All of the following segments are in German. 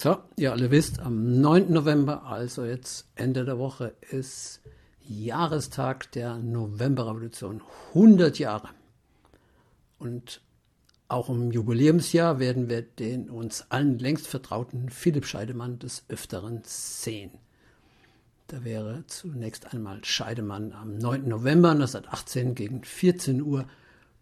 So, ihr alle wisst, am 9. November, also jetzt Ende der Woche, ist Jahrestag der Novemberrevolution. 100 Jahre. Und auch im Jubiläumsjahr werden wir den uns allen längst vertrauten Philipp Scheidemann des Öfteren sehen. Da wäre zunächst einmal Scheidemann am 9. November 1918 gegen 14 Uhr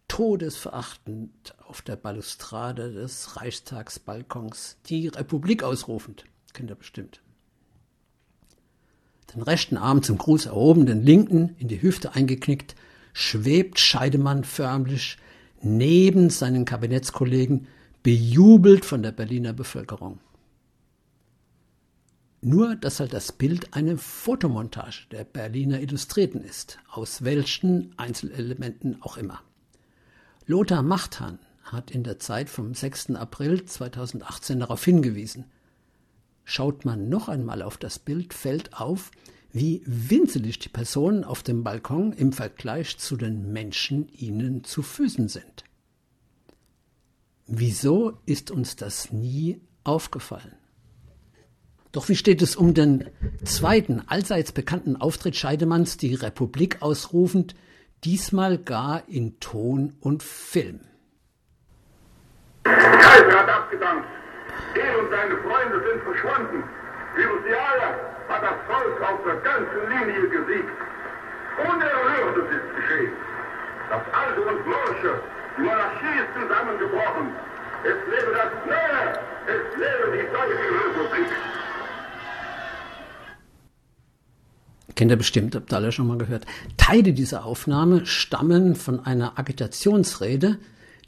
todesverachtend auf der Balustrade des Reichstagsbalkons die Republik ausrufend. Kennt ihr bestimmt. Den rechten Arm zum Gruß erhoben, den linken in die Hüfte eingeknickt, schwebt Scheidemann förmlich neben seinen Kabinettskollegen, bejubelt von der Berliner Bevölkerung. Nur, dass halt das Bild eine Fotomontage der Berliner Illustrierten ist, aus welchen Einzelelementen auch immer. Lothar Machtan hat in der Zeit vom 6. April 2018 darauf hingewiesen. Schaut man noch einmal auf das Bild, fällt auf, wie winzelig die Personen auf dem Balkon im Vergleich zu den Menschen ihnen zu Füßen sind. Wieso ist uns das nie aufgefallen? Doch wie steht es um den zweiten allseits bekannten Auftritt Scheidemanns, die Republik ausrufend, diesmal gar in Ton und Film. Kaiser hat abgedankt. Er und seine Freunde sind verschwunden. Jahre hat das Volk auf der ganzen Linie gesiegt. Unerhörtes ist geschehen. Das Alte und Morsche, die Monarchie ist zusammengebrochen. Es lebe das Neue, es lebe die Deutsche Republik. Kennt ihr bestimmt, habt ihr alle schon mal gehört. Teile dieser Aufnahme stammen von einer Agitationsrede,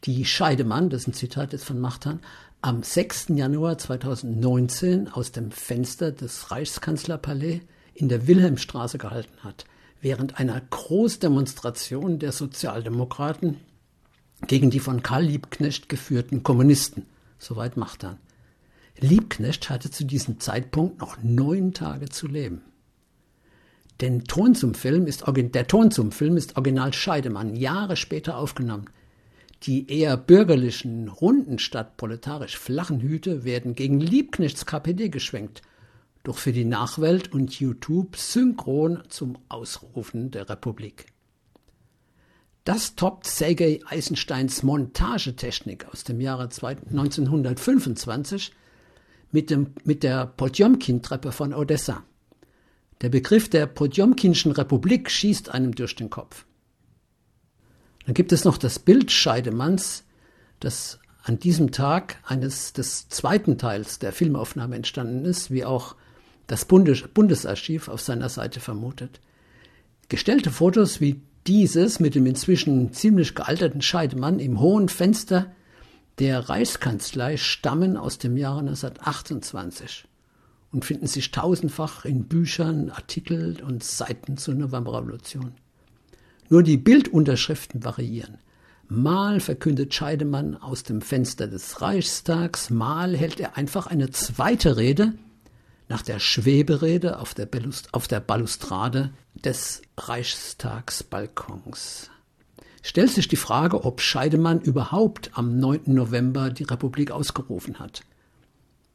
die Scheidemann, das ist ein Zitat jetzt von Machtan, am 6. Januar 2019 aus dem Fenster des Reichskanzlerpalais in der Wilhelmstraße gehalten hat, während einer Großdemonstration der Sozialdemokraten gegen die von Karl Liebknecht geführten Kommunisten. Soweit Machtan. Liebknecht hatte zu diesem Zeitpunkt noch neun Tage zu leben. Denn Ton zum Film ist, der Ton zum Film ist Original Scheidemann, Jahre später aufgenommen. Die eher bürgerlichen, runden statt proletarisch flachen Hüte werden gegen Liebknechts KPD geschwenkt, doch für die Nachwelt und YouTube synchron zum Ausrufen der Republik. Das toppt Sergei Eisensteins Montagetechnik aus dem Jahre 1925 mit, dem, mit der Potjomkin-Treppe von Odessa. Der Begriff der Podjomkinschen Republik schießt einem durch den Kopf. Dann gibt es noch das Bild Scheidemanns, das an diesem Tag eines des zweiten Teils der Filmaufnahme entstanden ist, wie auch das Bundes Bundesarchiv auf seiner Seite vermutet. Gestellte Fotos wie dieses mit dem inzwischen ziemlich gealterten Scheidemann im hohen Fenster der Reichskanzlei stammen aus dem Jahre 1928 und finden sich tausendfach in Büchern, Artikeln und Seiten zur Novemberrevolution. Nur die Bildunterschriften variieren. Mal verkündet Scheidemann aus dem Fenster des Reichstags, mal hält er einfach eine zweite Rede nach der Schweberede auf der, auf der Balustrade des Reichstagsbalkons. Stellt sich die Frage, ob Scheidemann überhaupt am 9. November die Republik ausgerufen hat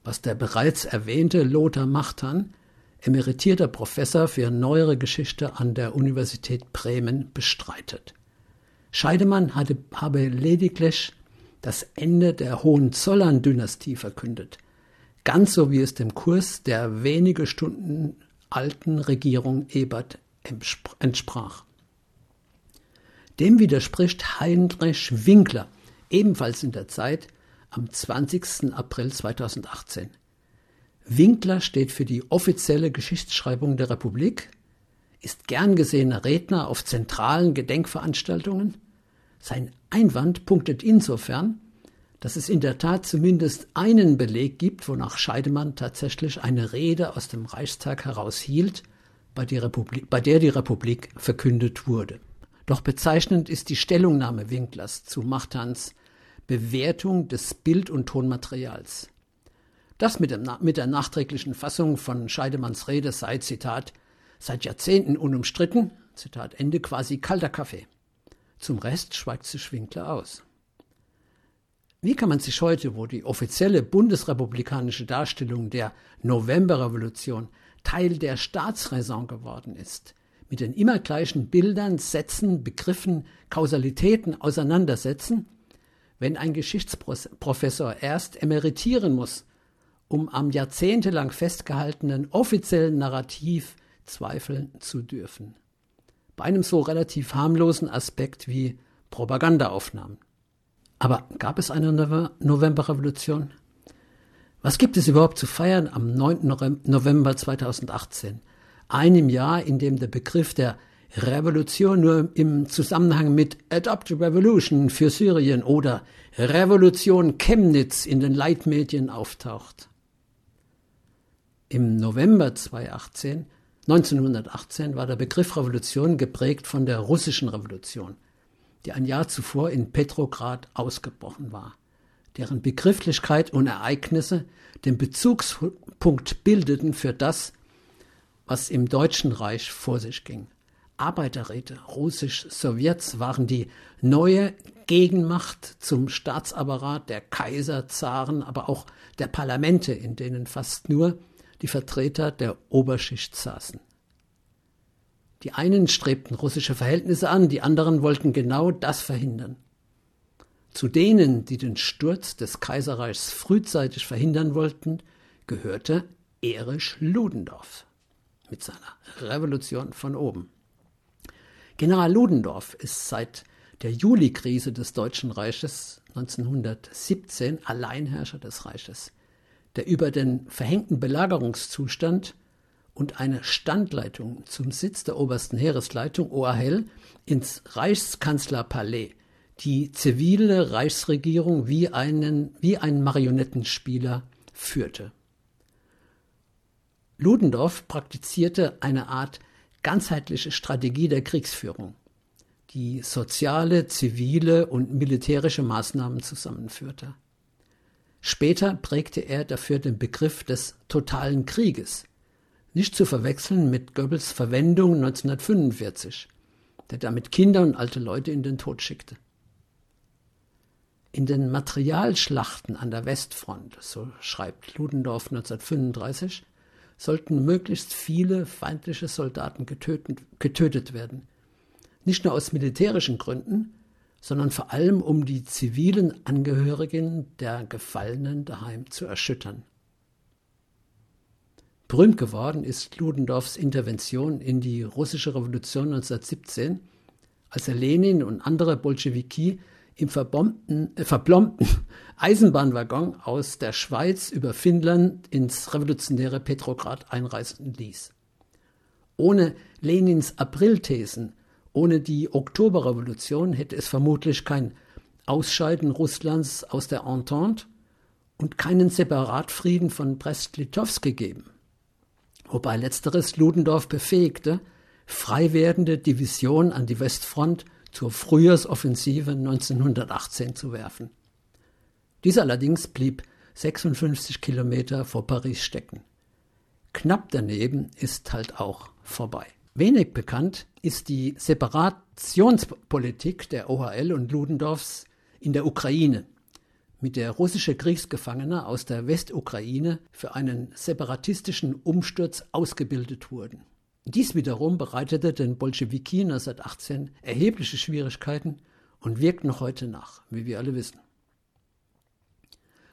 was der bereits erwähnte Lothar Machtan, emeritierter Professor für neuere Geschichte an der Universität Bremen, bestreitet. Scheidemann hatte, habe lediglich das Ende der Hohenzollern-Dynastie verkündet, ganz so wie es dem Kurs der wenige Stunden alten Regierung Ebert entsprach. Dem widerspricht Heinrich Winkler, ebenfalls in der Zeit, am 20. April 2018. Winkler steht für die offizielle Geschichtsschreibung der Republik, ist gern gesehener Redner auf zentralen Gedenkveranstaltungen. Sein Einwand punktet insofern, dass es in der Tat zumindest einen Beleg gibt, wonach Scheidemann tatsächlich eine Rede aus dem Reichstag heraushielt, bei, bei der die Republik verkündet wurde. Doch bezeichnend ist die Stellungnahme Winklers zu Machtans Bewertung des Bild- und Tonmaterials. Das mit, dem, mit der nachträglichen Fassung von Scheidemanns Rede sei, Zitat, seit Jahrzehnten unumstritten, Zitat Ende, quasi kalter Kaffee. Zum Rest schweigt sich Winkler aus. Wie kann man sich heute, wo die offizielle bundesrepublikanische Darstellung der Novemberrevolution Teil der Staatsräson geworden ist, mit den immer gleichen Bildern, Sätzen, Begriffen, Kausalitäten auseinandersetzen, wenn ein Geschichtsprofessor erst emeritieren muss, um am jahrzehntelang festgehaltenen offiziellen Narrativ zweifeln zu dürfen. Bei einem so relativ harmlosen Aspekt wie Propagandaaufnahmen. Aber gab es eine Novemberrevolution? Was gibt es überhaupt zu feiern am 9. November 2018? Einem Jahr, in dem der Begriff der Revolution nur im Zusammenhang mit Adopt Revolution für Syrien oder Revolution Chemnitz in den Leitmedien auftaucht. Im November 2018, 1918 war der Begriff Revolution geprägt von der russischen Revolution, die ein Jahr zuvor in Petrograd ausgebrochen war, deren Begrifflichkeit und Ereignisse den Bezugspunkt bildeten für das, was im Deutschen Reich vor sich ging. Arbeiterräte, russisch-Sowjets waren die neue Gegenmacht zum Staatsapparat der Kaiser, Zaren, aber auch der Parlamente, in denen fast nur die Vertreter der Oberschicht saßen. Die einen strebten russische Verhältnisse an, die anderen wollten genau das verhindern. Zu denen, die den Sturz des Kaiserreichs frühzeitig verhindern wollten, gehörte Erich Ludendorff mit seiner Revolution von oben. General Ludendorff ist seit der Juli-Krise des Deutschen Reiches 1917 Alleinherrscher des Reiches, der über den verhängten Belagerungszustand und eine Standleitung zum Sitz der obersten Heeresleitung OAHL ins Reichskanzlerpalais die zivile Reichsregierung wie einen, wie ein Marionettenspieler führte. Ludendorff praktizierte eine Art ganzheitliche Strategie der Kriegsführung, die soziale, zivile und militärische Maßnahmen zusammenführte. Später prägte er dafür den Begriff des totalen Krieges, nicht zu verwechseln mit Goebbels Verwendung 1945, der damit Kinder und alte Leute in den Tod schickte. In den Materialschlachten an der Westfront, so schreibt Ludendorff 1935, sollten möglichst viele feindliche Soldaten getötet, getötet werden. Nicht nur aus militärischen Gründen, sondern vor allem um die zivilen Angehörigen der Gefallenen daheim zu erschüttern. Berühmt geworden ist Ludendorffs Intervention in die russische Revolution 1917, als er Lenin und andere Bolschewiki im äh, verblombten Eisenbahnwaggon aus der Schweiz über Finnland ins revolutionäre Petrograd einreisen ließ. Ohne Lenins Aprilthesen, ohne die Oktoberrevolution hätte es vermutlich kein Ausscheiden Russlands aus der Entente und keinen Separatfrieden von Brest-Litovsk gegeben, wobei letzteres Ludendorff befähigte, frei werdende Divisionen an die Westfront zur Frühjahrsoffensive 1918 zu werfen. Dies allerdings blieb 56 Kilometer vor Paris stecken. Knapp daneben ist halt auch vorbei. Wenig bekannt ist die Separationspolitik der OHL und Ludendorffs in der Ukraine, mit der russische Kriegsgefangene aus der Westukraine für einen separatistischen Umsturz ausgebildet wurden. Dies wiederum bereitete den Bolschewiki 1918 erhebliche Schwierigkeiten und wirkt noch heute nach, wie wir alle wissen.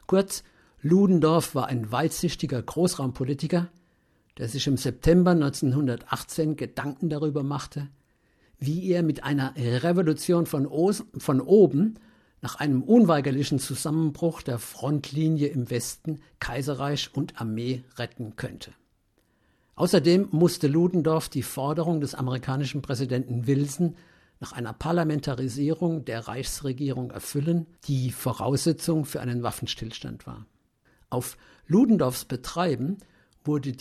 Kurz, Ludendorff war ein weitsichtiger Großraumpolitiker, der sich im September 1918 Gedanken darüber machte, wie er mit einer Revolution von, von oben nach einem unweigerlichen Zusammenbruch der Frontlinie im Westen Kaiserreich und Armee retten könnte. Außerdem musste Ludendorff die Forderung des amerikanischen Präsidenten Wilson nach einer Parlamentarisierung der Reichsregierung erfüllen, die Voraussetzung für einen Waffenstillstand war. Auf Ludendorffs Betreiben wurde,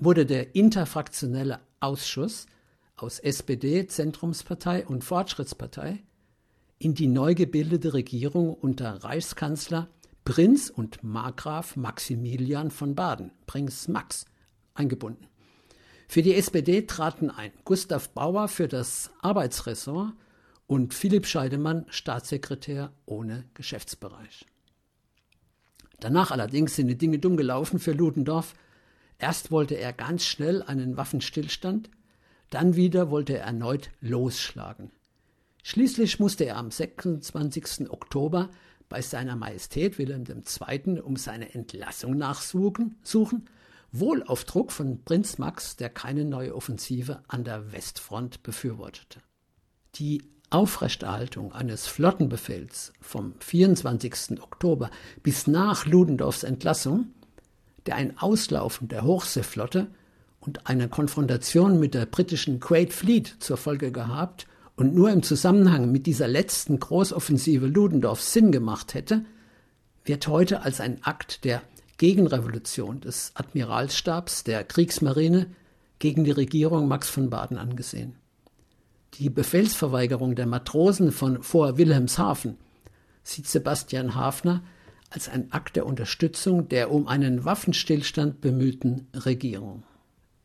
wurde der interfraktionelle Ausschuss aus SPD, Zentrumspartei und Fortschrittspartei in die neu gebildete Regierung unter Reichskanzler Prinz und Markgraf Maximilian von Baden, Prinz Max, eingebunden. Für die SPD traten ein Gustav Bauer für das Arbeitsressort und Philipp Scheidemann Staatssekretär ohne Geschäftsbereich. Danach allerdings sind die Dinge dumm gelaufen für Ludendorff. Erst wollte er ganz schnell einen Waffenstillstand, dann wieder wollte er erneut losschlagen. Schließlich musste er am 26. Oktober bei seiner Majestät Wilhelm II. um seine Entlassung nachsuchen, suchen, wohl auf Druck von Prinz Max, der keine neue Offensive an der Westfront befürwortete. Die Aufrechterhaltung eines Flottenbefehls vom 24. Oktober bis nach Ludendorffs Entlassung, der ein Auslaufen der Hochseeflotte und eine Konfrontation mit der britischen Great Fleet zur Folge gehabt und nur im Zusammenhang mit dieser letzten Großoffensive Ludendorffs Sinn gemacht hätte, wird heute als ein Akt der Gegenrevolution des Admiralstabs der Kriegsmarine gegen die Regierung Max von Baden angesehen. Die Befehlsverweigerung der Matrosen von vor Wilhelmshaven sieht Sebastian Hafner als ein Akt der Unterstützung der um einen Waffenstillstand bemühten Regierung.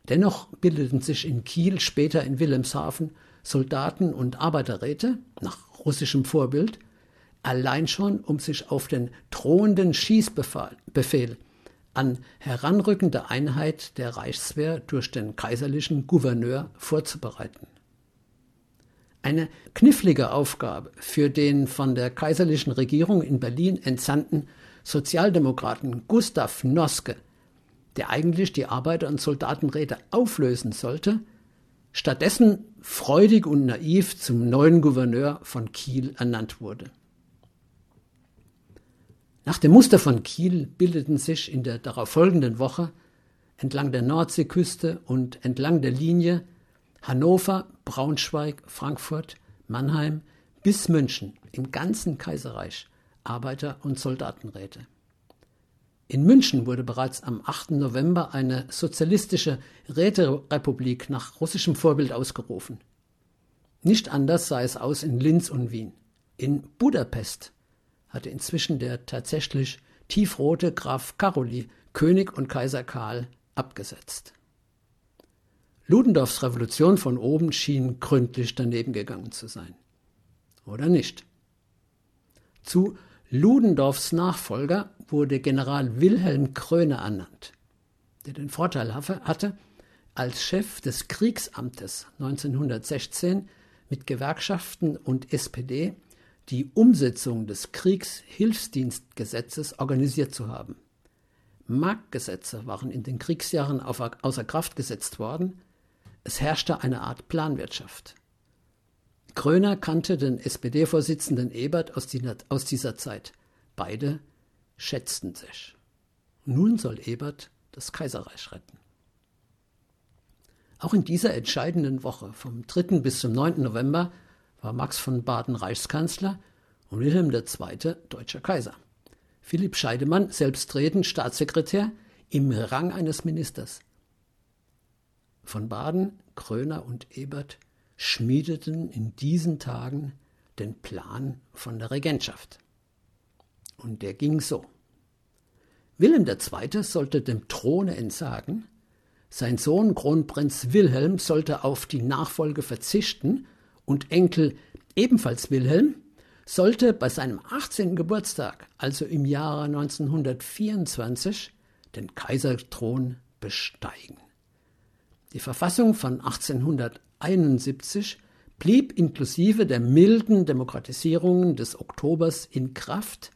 Dennoch bildeten sich in Kiel, später in Wilhelmshaven, Soldaten und Arbeiterräte nach russischem Vorbild, allein schon um sich auf den drohenden Schießbefehl an heranrückende Einheit der Reichswehr durch den kaiserlichen Gouverneur vorzubereiten. Eine knifflige Aufgabe für den von der kaiserlichen Regierung in Berlin entsandten Sozialdemokraten Gustav Noske, der eigentlich die Arbeiter- und Soldatenräte auflösen sollte, stattdessen freudig und naiv zum neuen Gouverneur von Kiel ernannt wurde. Nach dem Muster von Kiel bildeten sich in der darauffolgenden Woche entlang der Nordseeküste und entlang der Linie Hannover, Braunschweig, Frankfurt, Mannheim bis München im ganzen Kaiserreich Arbeiter- und Soldatenräte. In München wurde bereits am 8. November eine sozialistische Räterepublik nach russischem Vorbild ausgerufen. Nicht anders sah es aus in Linz und Wien. In Budapest hatte inzwischen der tatsächlich tiefrote Graf Karoli König und Kaiser Karl abgesetzt. Ludendorffs Revolution von oben schien gründlich daneben gegangen zu sein. Oder nicht? Zu Ludendorffs Nachfolger wurde General Wilhelm Kröner ernannt, der den Vorteil hatte, als Chef des Kriegsamtes 1916 mit Gewerkschaften und SPD die Umsetzung des Kriegshilfsdienstgesetzes organisiert zu haben. Marktgesetze waren in den Kriegsjahren außer Kraft gesetzt worden, es herrschte eine Art Planwirtschaft. Kröner kannte den SPD-Vorsitzenden Ebert aus dieser Zeit. Beide schätzten sich. Nun soll Ebert das Kaiserreich retten. Auch in dieser entscheidenden Woche, vom 3. bis zum 9. November, war Max von Baden Reichskanzler und Wilhelm II. deutscher Kaiser. Philipp Scheidemann, selbstredend Staatssekretär, im Rang eines Ministers. Von Baden, Kröner und Ebert schmiedeten in diesen Tagen den Plan von der Regentschaft. Und der ging so. Wilhelm II. sollte dem Throne entsagen, sein Sohn Kronprinz Wilhelm sollte auf die Nachfolge verzichten und Enkel ebenfalls Wilhelm sollte bei seinem 18. Geburtstag, also im Jahre 1924, den Kaiserthron besteigen. Die Verfassung von 1871 blieb inklusive der milden Demokratisierungen des Oktobers in Kraft.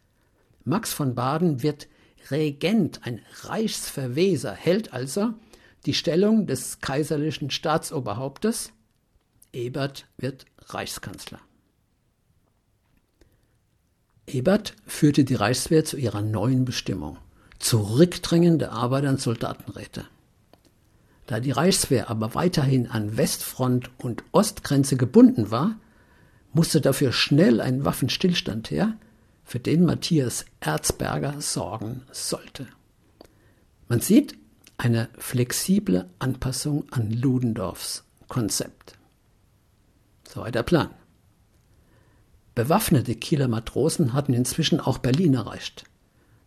Max von Baden wird Regent, ein Reichsverweser, hält also die Stellung des kaiserlichen Staatsoberhauptes. Ebert wird Reichskanzler. Ebert führte die Reichswehr zu ihrer neuen Bestimmung, Zurückdrängen der Arbeiter- und Soldatenräte. Da die Reichswehr aber weiterhin an Westfront und Ostgrenze gebunden war, musste dafür schnell ein Waffenstillstand her, für den Matthias Erzberger sorgen sollte. Man sieht eine flexible Anpassung an Ludendorffs Konzept. Soweit der Plan. Bewaffnete Kieler Matrosen hatten inzwischen auch Berlin erreicht.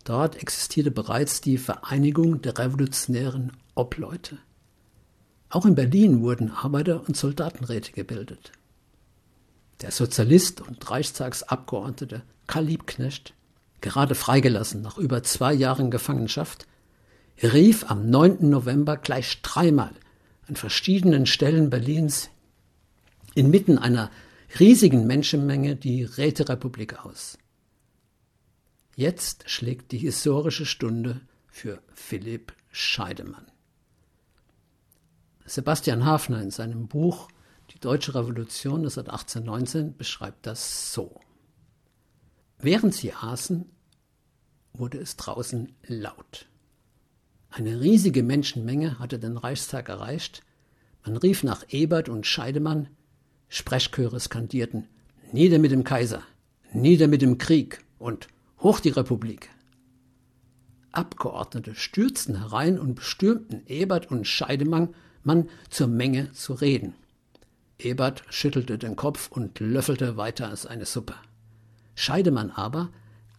Dort existierte bereits die Vereinigung der revolutionären Obleute. Auch in Berlin wurden Arbeiter- und Soldatenräte gebildet. Der Sozialist und Reichstagsabgeordnete Karl Liebknecht, gerade freigelassen nach über zwei Jahren Gefangenschaft, rief am 9. November gleich dreimal an verschiedenen Stellen Berlins inmitten einer riesigen Menschenmenge die Räterepublik aus. Jetzt schlägt die historische Stunde für Philipp Scheidemann. Sebastian Hafner in seinem Buch Die Deutsche Revolution 1819 beschreibt das so. Während sie aßen, wurde es draußen laut. Eine riesige Menschenmenge hatte den Reichstag erreicht. Man rief nach Ebert und Scheidemann. Sprechchöre skandierten Nieder mit dem Kaiser, nieder mit dem Krieg und hoch die Republik. Abgeordnete stürzten herein und bestürmten Ebert und Scheidemann Mann zur Menge zu reden. Ebert schüttelte den Kopf und löffelte weiter seine Suppe. Scheidemann aber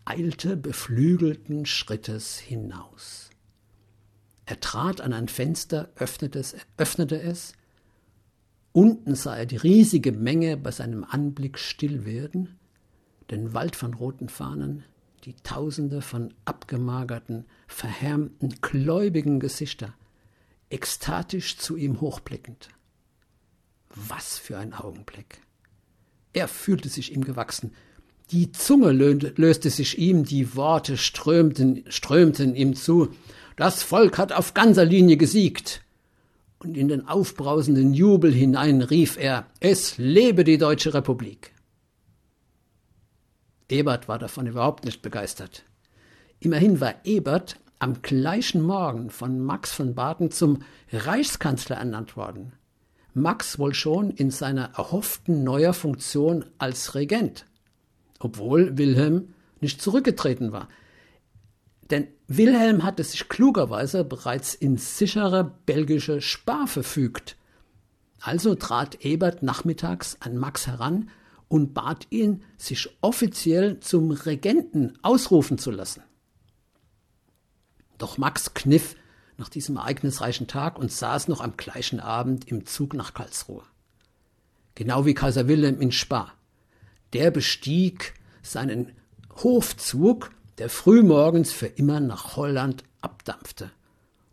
eilte beflügelten Schrittes hinaus. Er trat an ein Fenster, öffnete es, öffnete es. Unten sah er die riesige Menge bei seinem Anblick still werden, den Wald von roten Fahnen, die Tausende von abgemagerten, verhärmten, gläubigen Gesichter, ekstatisch zu ihm hochblickend. Was für ein Augenblick! Er fühlte sich ihm gewachsen. Die Zunge löste sich ihm, die Worte strömten, strömten ihm zu. Das Volk hat auf ganzer Linie gesiegt. Und in den aufbrausenden Jubel hinein rief er, es lebe die Deutsche Republik. Ebert war davon überhaupt nicht begeistert. Immerhin war Ebert am gleichen Morgen von Max von Baden zum Reichskanzler ernannt worden. Max wohl schon in seiner erhofften neuer Funktion als Regent, obwohl Wilhelm nicht zurückgetreten war. Denn Wilhelm hatte sich klugerweise bereits in sichere belgische Spa verfügt. Also trat Ebert nachmittags an Max heran und bat ihn, sich offiziell zum Regenten ausrufen zu lassen. Doch Max kniff nach diesem ereignisreichen Tag und saß noch am gleichen Abend im Zug nach Karlsruhe. Genau wie Kaiser Wilhelm in Spa. Der bestieg seinen Hofzug der frühmorgens für immer nach Holland abdampfte.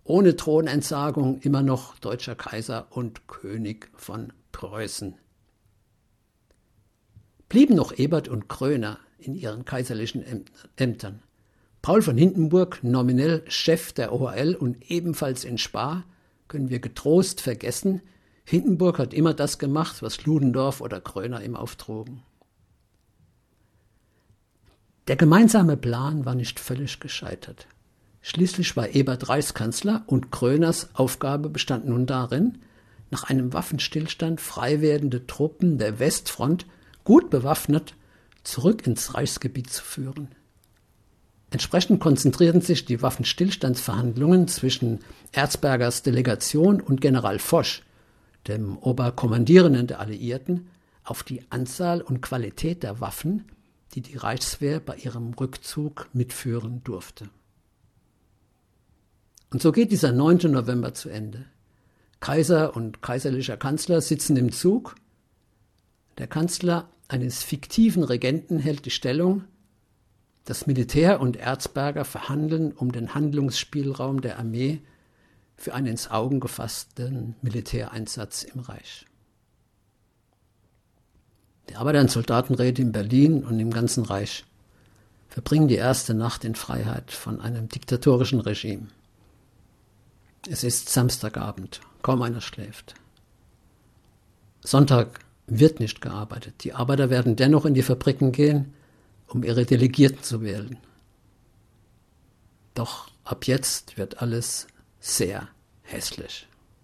Ohne Thronentsagung immer noch deutscher Kaiser und König von Preußen. Blieben noch Ebert und Kröner in ihren kaiserlichen Ämtern. Paul von Hindenburg, nominell Chef der OHL und ebenfalls in Spa, können wir getrost vergessen. Hindenburg hat immer das gemacht, was Ludendorff oder Kröner ihm auftrugen. Der gemeinsame Plan war nicht völlig gescheitert. Schließlich war Ebert Reichskanzler und Kröners Aufgabe bestand nun darin, nach einem Waffenstillstand frei werdende Truppen der Westfront gut bewaffnet zurück ins Reichsgebiet zu führen. Entsprechend konzentrierten sich die Waffenstillstandsverhandlungen zwischen Erzbergers Delegation und General Foch, dem Oberkommandierenden der Alliierten, auf die Anzahl und Qualität der Waffen, die die Reichswehr bei ihrem Rückzug mitführen durfte. Und so geht dieser 9. November zu Ende. Kaiser und kaiserlicher Kanzler sitzen im Zug. Der Kanzler eines fiktiven Regenten hält die Stellung. Das Militär und Erzberger verhandeln um den Handlungsspielraum der Armee für einen ins Augen gefassten Militäreinsatz im Reich. Die Arbeiter- und Soldatenräte in Berlin und im ganzen Reich verbringen die erste Nacht in Freiheit von einem diktatorischen Regime. Es ist Samstagabend, kaum einer schläft. Sonntag wird nicht gearbeitet. Die Arbeiter werden dennoch in die Fabriken gehen, um ihre Delegierten zu wählen. Doch ab jetzt wird alles sehr hässlich.